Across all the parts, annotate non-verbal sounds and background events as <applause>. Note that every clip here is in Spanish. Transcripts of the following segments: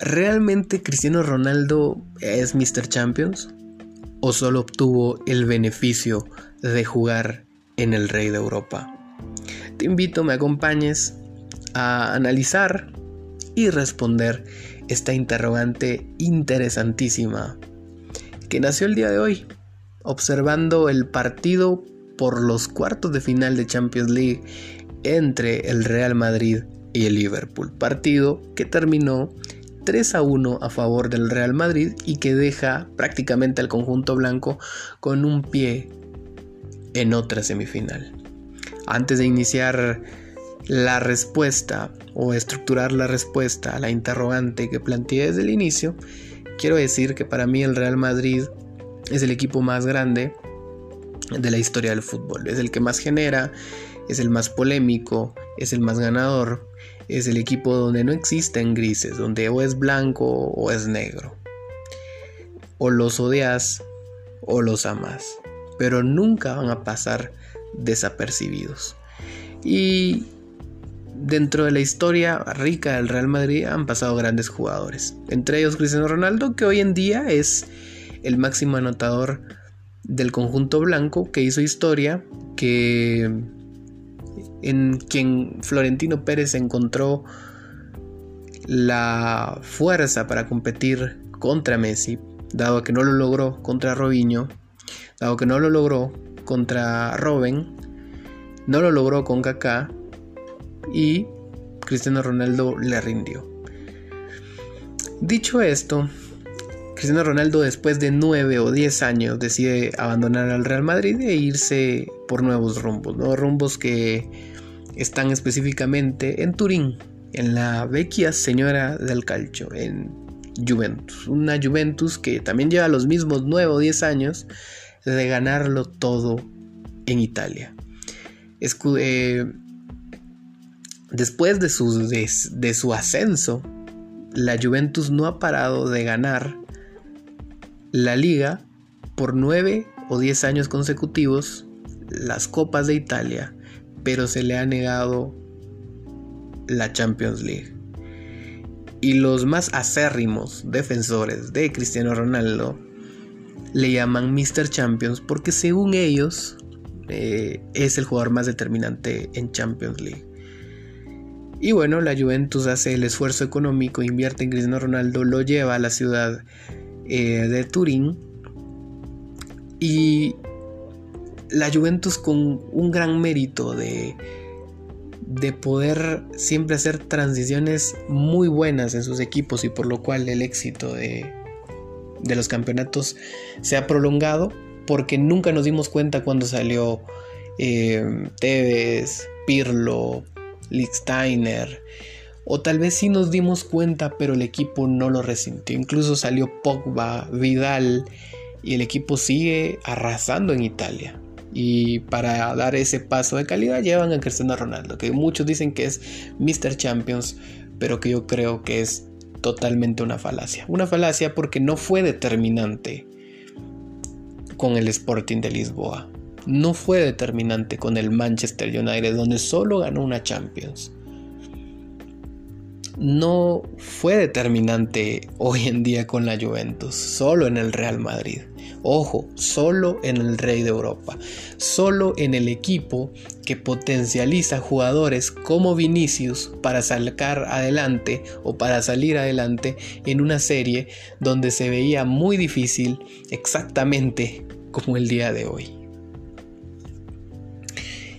¿realmente Cristiano Ronaldo es Mr. Champions? ¿O solo obtuvo el beneficio de jugar en el Rey de Europa? Te invito, me acompañes a analizar y responder esta interrogante interesantísima que nació el día de hoy, observando el partido por los cuartos de final de Champions League entre el Real Madrid y el Liverpool. Partido que terminó 3 a 1 a favor del Real Madrid y que deja prácticamente al conjunto blanco con un pie en otra semifinal. Antes de iniciar la respuesta o estructurar la respuesta a la interrogante que planteé desde el inicio, quiero decir que para mí el Real Madrid es el equipo más grande de la historia del fútbol. Es el que más genera, es el más polémico, es el más ganador, es el equipo donde no existen grises, donde o es blanco o es negro. O los odias o los amas, pero nunca van a pasar desapercibidos. Y dentro de la historia rica del Real Madrid han pasado grandes jugadores, entre ellos Cristiano Ronaldo, que hoy en día es el máximo anotador del conjunto blanco, que hizo historia, que en quien Florentino Pérez encontró la fuerza para competir contra Messi, dado que no lo logró contra Robinho, dado que no lo logró contra Robin, no lo logró con Kaká y Cristiano Ronaldo le rindió. Dicho esto, Cristiano Ronaldo después de 9 o 10 años decide abandonar al Real Madrid e irse por nuevos rumbos, nuevos rumbos que están específicamente en Turín, en la vecchia señora del calcio, en Juventus. Una Juventus que también lleva los mismos 9 o 10 años de ganarlo todo en Italia. Eh, después de su ascenso, la Juventus no ha parado de ganar la liga por 9 o 10 años consecutivos, las copas de Italia, pero se le ha negado la Champions League. Y los más acérrimos defensores de Cristiano Ronaldo le llaman Mr. Champions porque según ellos eh, es el jugador más determinante en Champions League. Y bueno, la Juventus hace el esfuerzo económico, invierte en Cristiano Ronaldo, lo lleva a la ciudad eh, de Turín. Y la Juventus con un gran mérito de, de poder siempre hacer transiciones muy buenas en sus equipos y por lo cual el éxito de, de los campeonatos se ha prolongado porque nunca nos dimos cuenta cuando salió eh, Tevez, Pirlo, Lichtsteiner o tal vez sí nos dimos cuenta pero el equipo no lo resintió. Incluso salió Pogba, Vidal y el equipo sigue arrasando en Italia. Y para dar ese paso de calidad llevan a Cristiano Ronaldo, que muchos dicen que es Mr. Champions, pero que yo creo que es totalmente una falacia. Una falacia porque no fue determinante con el Sporting de Lisboa. No fue determinante con el Manchester United, donde solo ganó una Champions no fue determinante hoy en día con la Juventus, solo en el Real Madrid. Ojo, solo en el Rey de Europa, solo en el equipo que potencializa jugadores como Vinicius para sacar adelante o para salir adelante en una serie donde se veía muy difícil exactamente como el día de hoy.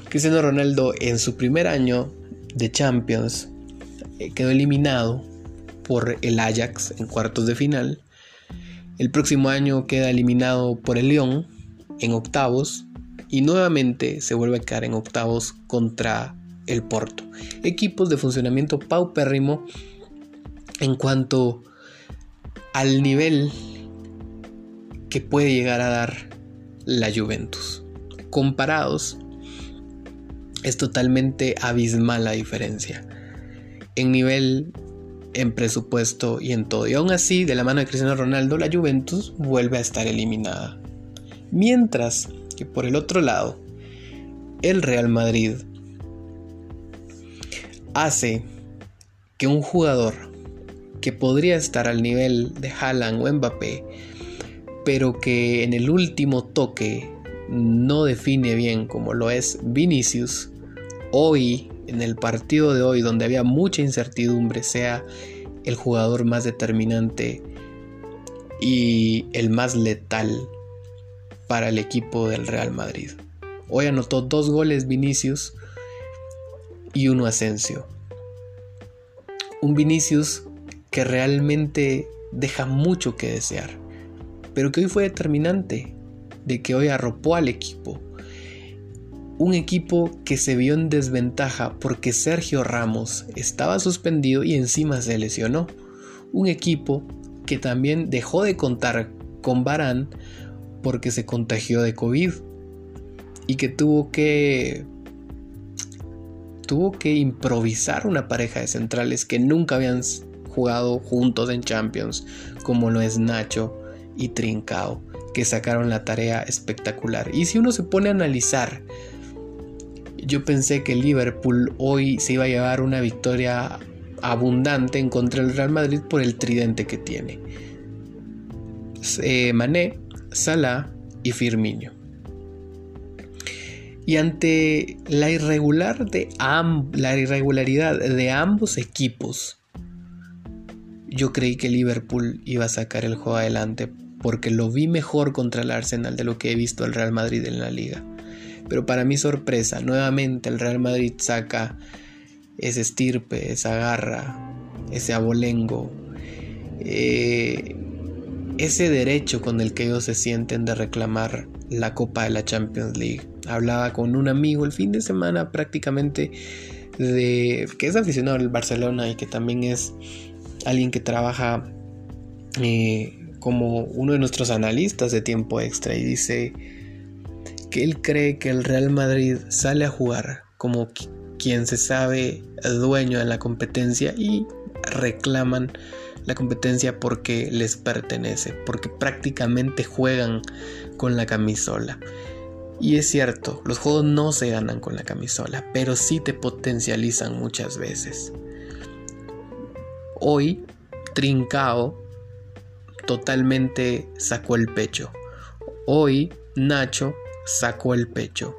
Cristiano Ronaldo en su primer año de Champions eh, quedó eliminado por el Ajax en cuartos de final. El próximo año queda eliminado por el Lyon en octavos y nuevamente se vuelve a quedar en octavos contra el Porto. Equipos de funcionamiento paupérrimo en cuanto al nivel que puede llegar a dar la Juventus. Comparados, es totalmente abismal la diferencia en nivel, en presupuesto y en todo. Y aún así, de la mano de Cristiano Ronaldo, la Juventus vuelve a estar eliminada. Mientras que por el otro lado, el Real Madrid hace que un jugador que podría estar al nivel de Haaland o Mbappé, pero que en el último toque no define bien como lo es Vinicius, hoy, en el partido de hoy, donde había mucha incertidumbre, sea el jugador más determinante y el más letal para el equipo del Real Madrid. Hoy anotó dos goles Vinicius y uno Asensio. Un Vinicius que realmente deja mucho que desear, pero que hoy fue determinante, de que hoy arropó al equipo. Un equipo que se vio en desventaja porque Sergio Ramos estaba suspendido y encima se lesionó. Un equipo que también dejó de contar con Barán porque se contagió de COVID y que tuvo que tuvo que improvisar una pareja de centrales que nunca habían jugado juntos en Champions, como lo es Nacho y Trincao, que sacaron la tarea espectacular. Y si uno se pone a analizar, yo pensé que Liverpool hoy se iba a llevar una victoria abundante en contra del Real Madrid por el tridente que tiene. Eh, Mané, Salah y Firmino. Y ante la, irregular de la irregularidad de ambos equipos, yo creí que Liverpool iba a sacar el juego adelante porque lo vi mejor contra el Arsenal de lo que he visto al Real Madrid en la liga. Pero para mi sorpresa, nuevamente el Real Madrid saca ese estirpe, esa garra, ese abolengo, eh, ese derecho con el que ellos se sienten de reclamar la Copa de la Champions League. Hablaba con un amigo el fin de semana prácticamente de que es aficionado al Barcelona y que también es alguien que trabaja eh, como uno de nuestros analistas de tiempo extra y dice que él cree que el Real Madrid sale a jugar como quien se sabe dueño de la competencia y reclaman la competencia porque les pertenece, porque prácticamente juegan con la camisola. Y es cierto, los juegos no se ganan con la camisola, pero sí te potencializan muchas veces. Hoy, Trincao totalmente sacó el pecho. Hoy, Nacho sacó el pecho.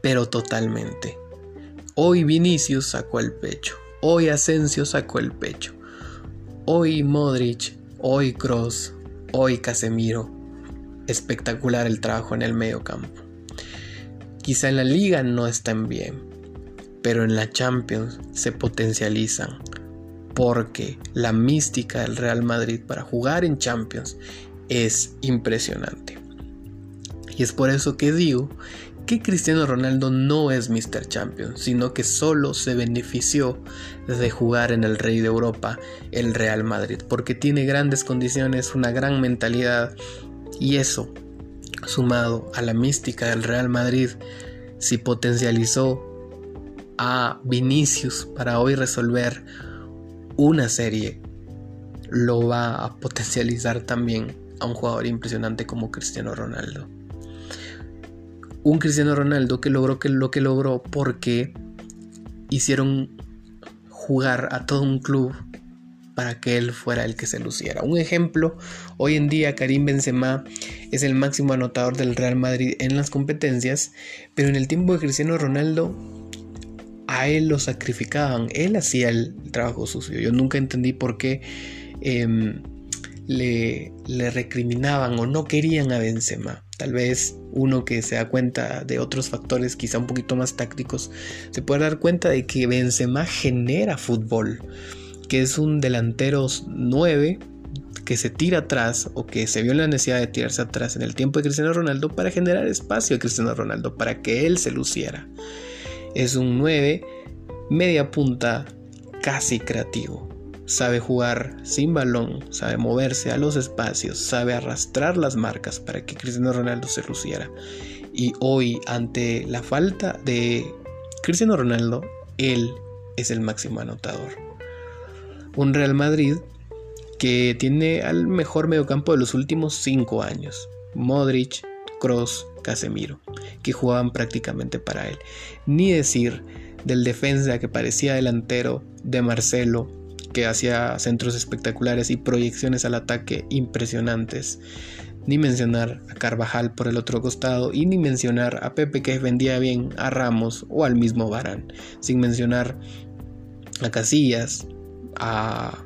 Pero totalmente. Hoy Vinicius sacó el pecho. Hoy Asensio sacó el pecho. Hoy Modric, hoy Cross, hoy Casemiro. Espectacular el trabajo en el medio campo. Quizá en la liga no están bien, pero en la Champions se potencializan porque la mística del Real Madrid para jugar en Champions es impresionante. Y es por eso que digo que Cristiano Ronaldo no es Mr. Champion, sino que solo se benefició de jugar en el Rey de Europa, el Real Madrid, porque tiene grandes condiciones, una gran mentalidad y eso, sumado a la mística del Real Madrid, si potencializó a Vinicius para hoy resolver una serie, lo va a potencializar también a un jugador impresionante como Cristiano Ronaldo un Cristiano Ronaldo que logró que lo que logró porque hicieron jugar a todo un club para que él fuera el que se luciera. Un ejemplo, hoy en día Karim Benzema es el máximo anotador del Real Madrid en las competencias, pero en el tiempo de Cristiano Ronaldo a él lo sacrificaban, él hacía el trabajo sucio. Yo nunca entendí por qué em, le, le recriminaban o no querían a Benzema. Tal vez uno que se da cuenta de otros factores quizá un poquito más tácticos, se puede dar cuenta de que Benzema genera fútbol, que es un delantero 9 que se tira atrás o que se vio la necesidad de tirarse atrás en el tiempo de Cristiano Ronaldo para generar espacio a Cristiano Ronaldo, para que él se luciera. Es un 9 media punta casi creativo sabe jugar sin balón, sabe moverse a los espacios, sabe arrastrar las marcas para que Cristiano Ronaldo se luciera. Y hoy, ante la falta de Cristiano Ronaldo, él es el máximo anotador. Un Real Madrid que tiene al mejor mediocampo de los últimos cinco años. Modric, Cross, Casemiro, que jugaban prácticamente para él. Ni decir del defensa que parecía delantero de Marcelo, que hacía centros espectaculares y proyecciones al ataque impresionantes. Ni mencionar a Carvajal por el otro costado y ni mencionar a Pepe que vendía bien a Ramos o al mismo Barán. Sin mencionar a Casillas, a,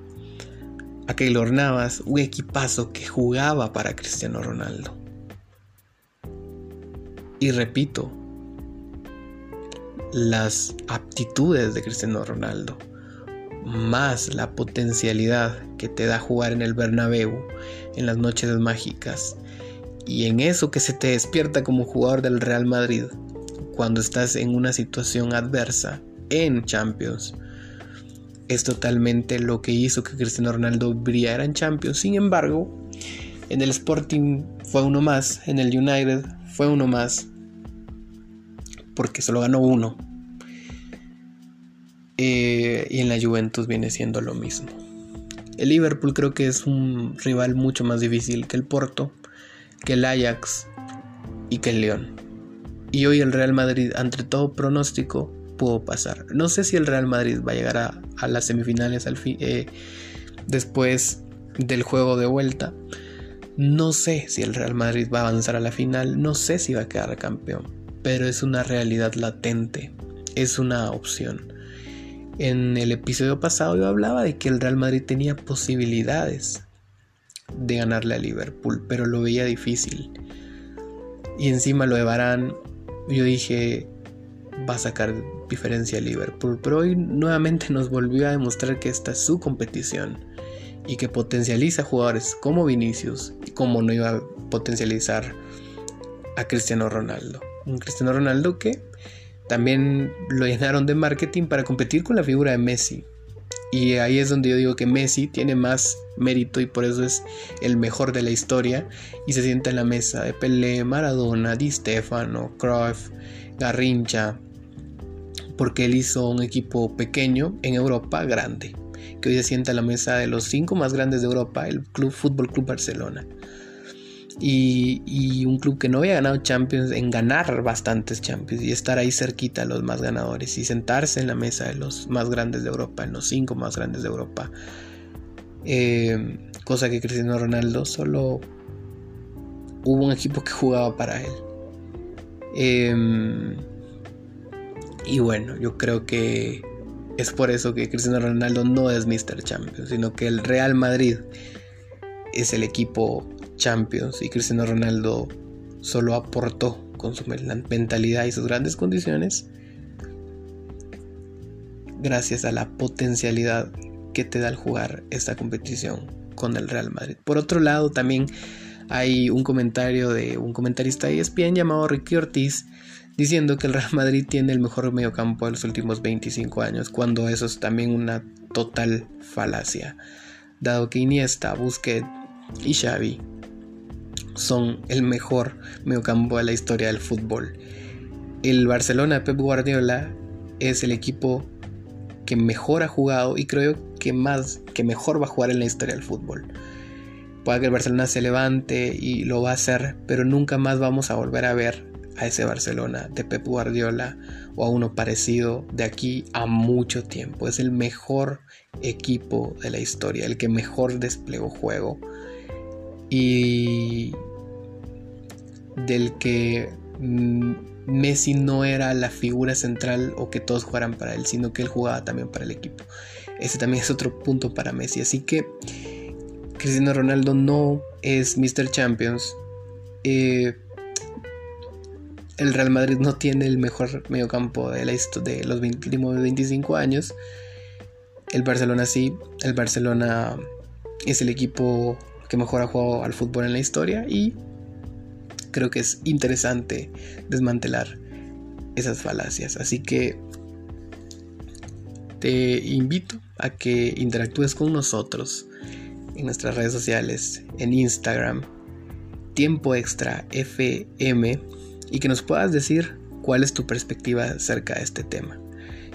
a Keylor Navas, un equipazo que jugaba para Cristiano Ronaldo. Y repito, las aptitudes de Cristiano Ronaldo, más la potencialidad que te da jugar en el Bernabéu, en las noches mágicas, y en eso que se te despierta como jugador del Real Madrid, cuando estás en una situación adversa en Champions, es totalmente lo que hizo que Cristiano Ronaldo brillara en Champions. Sin embargo, en el Sporting fue uno más, en el United fue uno más, porque solo ganó uno. Eh, y en la Juventus viene siendo lo mismo. El Liverpool creo que es un rival mucho más difícil que el Porto, que el Ajax y que el León. Y hoy el Real Madrid, ante todo pronóstico, pudo pasar. No sé si el Real Madrid va a llegar a, las semifinales al eh, después del juego de vuelta. No sé si el Real Madrid va a avanzar a la final. No sé si va a quedar campeón pero es una realidad latente, es una opción. En el episodio pasado yo hablaba de que el Real Madrid tenía posibilidades de ganarle a Liverpool, pero lo veía difícil. Y encima lo de Barán, yo dije, va a sacar diferencia a Liverpool, pero hoy nuevamente nos volvió a demostrar que esta es su competición y que potencializa jugadores como Vinicius y como no iba a potencializar a Cristiano Ronaldo un Cristiano Ronaldo que también lo llenaron de marketing para competir con la figura de Messi. Y ahí es donde yo digo que Messi tiene más mérito y por eso es el mejor de la historia. Y se sienta en la mesa de Pelé, Maradona, Di Stefano, Cruyff, Garrincha, porque él hizo un equipo pequeño en Europa grande, que hoy se sienta en la mesa de los cinco más grandes de Europa, el Club Fútbol Club Barcelona y, un club que no había ganado Champions en ganar bastantes Champions y estar ahí cerquita a los más ganadores y sentarse en la mesa de los más grandes de Europa, en los cinco más grandes de Europa. Eh, cosa que Cristiano Ronaldo solo hubo un equipo que jugaba para él. Em, y bueno, yo creo que es por eso que Cristiano Ronaldo no es Mr. Champions, sino que el Real Madrid es el equipo Champions y Cristiano Ronaldo solo aportó con su mentalidad y sus grandes condiciones gracias a la potencialidad que te da el jugar esta competición con el Real Madrid. Por otro lado, también hay un comentario de un comentarista de ESPN llamado Ricky Ortiz diciendo que el Real Madrid tiene el mejor mediocampo de los últimos 25 años, cuando eso es también una total falacia, dado que Iniesta, Busquets y Xavi son el mejor mediocampo de la historia del fútbol. El Barcelona Pep Guardiola es el equipo que mejor ha jugado y creo que más que mejor va a jugar en la historia del fútbol. Puede que el Barcelona se levante y lo va a hacer, pero nunca más vamos a volver a ver a ese Barcelona de Pep Guardiola o a uno parecido de aquí a mucho tiempo. Es el mejor equipo de la historia, el que mejor desplegó juego. Y del que mm, Messi no era la figura central o que todos jugaran para él, sino que él jugaba también para el equipo. Ese también <laughs> es otro punto para Messi. Así que Cristiano Ronaldo no es Mr. Champions. Eh, el Real Madrid no tiene el mejor mediocampo de, la de los últimos 25 años. El Barcelona sí. El Barcelona es el equipo que mejor ha jugado al fútbol en la historia y creo que es interesante desmantelar esas falacias. Así que te invito a que interactúes con nosotros en nuestras redes sociales, en Instagram, Tiempo Extra FM, y que nos puedas decir cuál es tu perspectiva acerca de este tema.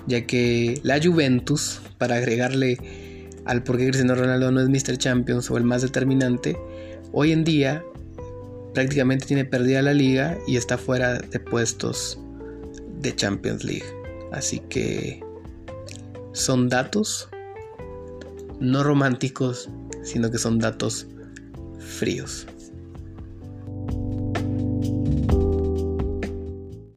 Ya que la Juventus, para agregarle al por qué Cristiano Ronaldo no es Mr. Champions o el más determinante, hoy en día prácticamente tiene perdida la liga y está fuera de puestos de Champions League. Así que son datos no románticos, sino que son datos fríos.